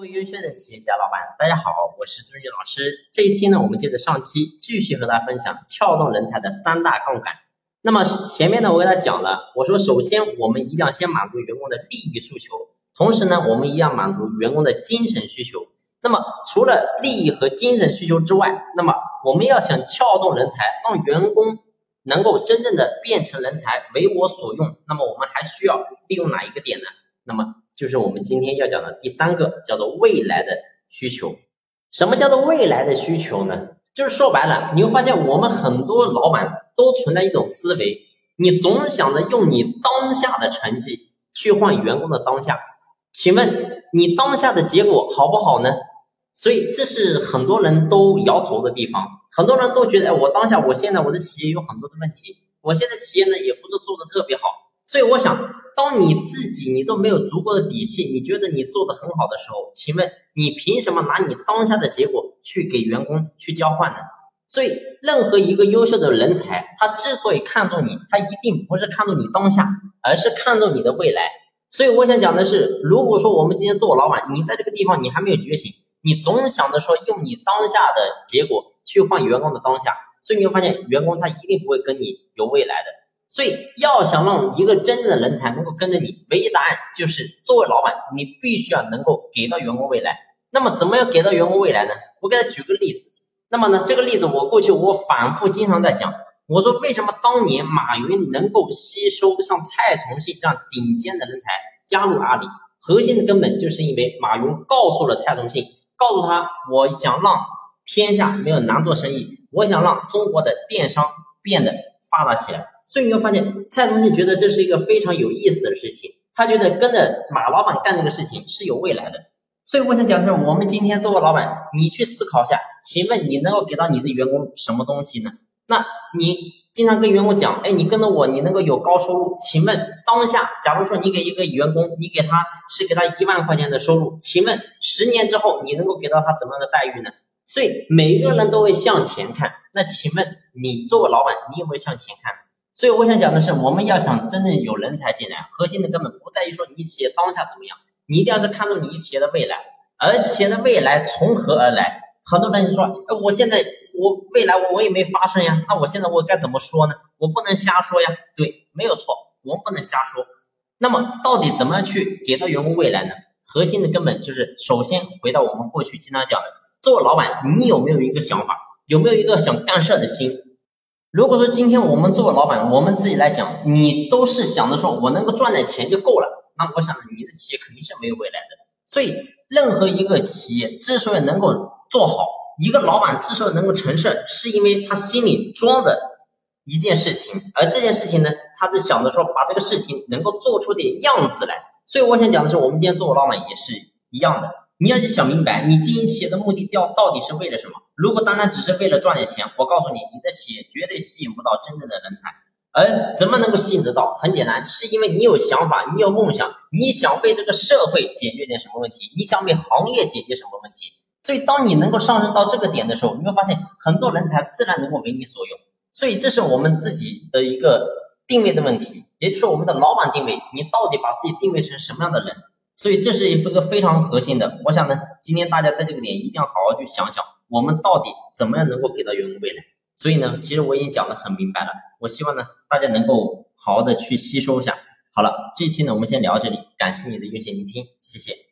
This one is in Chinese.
各位优秀的企业家老板，大家好，我是朱军老师。这一期呢，我们接着上期继续和大家分享撬动人才的三大杠杆。那么前面呢，我给大家讲了，我说首先我们一定要先满足员工的利益诉求，同时呢，我们一定要满足员工的精神需求。那么除了利益和精神需求之外，那么我们要想撬动人才，让员工能够真正的变成人才，为我所用，那么我们还需要利用哪一个点呢？那么就是我们今天要讲的第三个，叫做未来的需求。什么叫做未来的需求呢？就是说白了，你会发现我们很多老板都存在一种思维，你总想着用你当下的成绩去换员工的当下。请问你当下的结果好不好呢？所以这是很多人都摇头的地方。很多人都觉得，哎，我当下，我现在我的企业有很多的问题，我现在企业呢也不是做的特别好。所以我想。当你自己你都没有足够的底气，你觉得你做的很好的时候，请问你凭什么拿你当下的结果去给员工去交换呢？所以，任何一个优秀的人才，他之所以看重你，他一定不是看重你当下，而是看重你的未来。所以，我想讲的是，如果说我们今天做老板，你在这个地方你还没有觉醒，你总想着说用你当下的结果去换员工的当下，所以你会发现员工他一定不会跟你有未来的。所以，要想让一个真正的人才能够跟着你，唯一答案就是作为老板，你必须要能够给到员工未来。那么，怎么样给到员工未来呢？我给他举个例子。那么呢，这个例子我过去我反复经常在讲。我说，为什么当年马云能够吸收像蔡崇信这样顶尖的人才加入阿里？核心的根本就是因为马云告诉了蔡崇信，告诉他，我想让天下没有难做生意，我想让中国的电商变得发达起来。所以你会发现，蔡崇信觉得这是一个非常有意思的事情，他觉得跟着马老板干这个事情是有未来的。所以我想讲的是，我们今天作为老板，你去思考一下，请问你能够给到你的员工什么东西呢？那你经常跟员工讲，哎，你跟着我，你能够有高收入。请问当下，假如说你给一个员工，你给他是给他一万块钱的收入，请问十年之后你能够给到他怎么样的待遇呢？所以每个人都会向前看。那请问你作为老板，你有没有向前看？所以我想讲的是，我们要想真正有人才进来，核心的根本不在于说你企业当下怎么样，你一定要是看重你企业的未来。而企业的未来从何而来？很多人就说，哎，我现在我未来我我也没发生呀，那我现在我该怎么说呢？我不能瞎说呀。对，没有错，我们不能瞎说。那么到底怎么样去给到员工未来呢？核心的根本就是首先回到我们过去经常讲的，作为老板，你有没有一个想法？有没有一个想干事的心？如果说今天我们作为老板，我们自己来讲，你都是想着说我能够赚点钱就够了，那我想你的企业肯定是没有未来的。所以，任何一个企业之所以能够做好，一个老板之所以能够成事，是因为他心里装的一件事情，而这件事情呢，他是想着说把这个事情能够做出点样子来。所以，我想讲的是，我们今天作为老板也是一样的。你要去想明白，你经营企业的目的调到底是为了什么？如果单单只是为了赚点钱，我告诉你，你的企业绝对吸引不到真正的人才。而怎么能够吸引得到？很简单，是因为你有想法，你有梦想，你想为这个社会解决点什么问题，你想为行业解决什么问题。所以，当你能够上升到这个点的时候，你会发现很多人才自然能够为你所用。所以，这是我们自己的一个定位的问题，也就是，我们的老板定位，你到底把自己定位成什么样的人？所以这是一个非常核心的，我想呢，今天大家在这个点一定要好好去想想，我们到底怎么样能够给到员工未来。所以呢，其实我已经讲的很明白了，我希望呢，大家能够好好的去吸收一下。好了，这期呢，我们先聊到这里，感谢你的用心聆听，谢谢。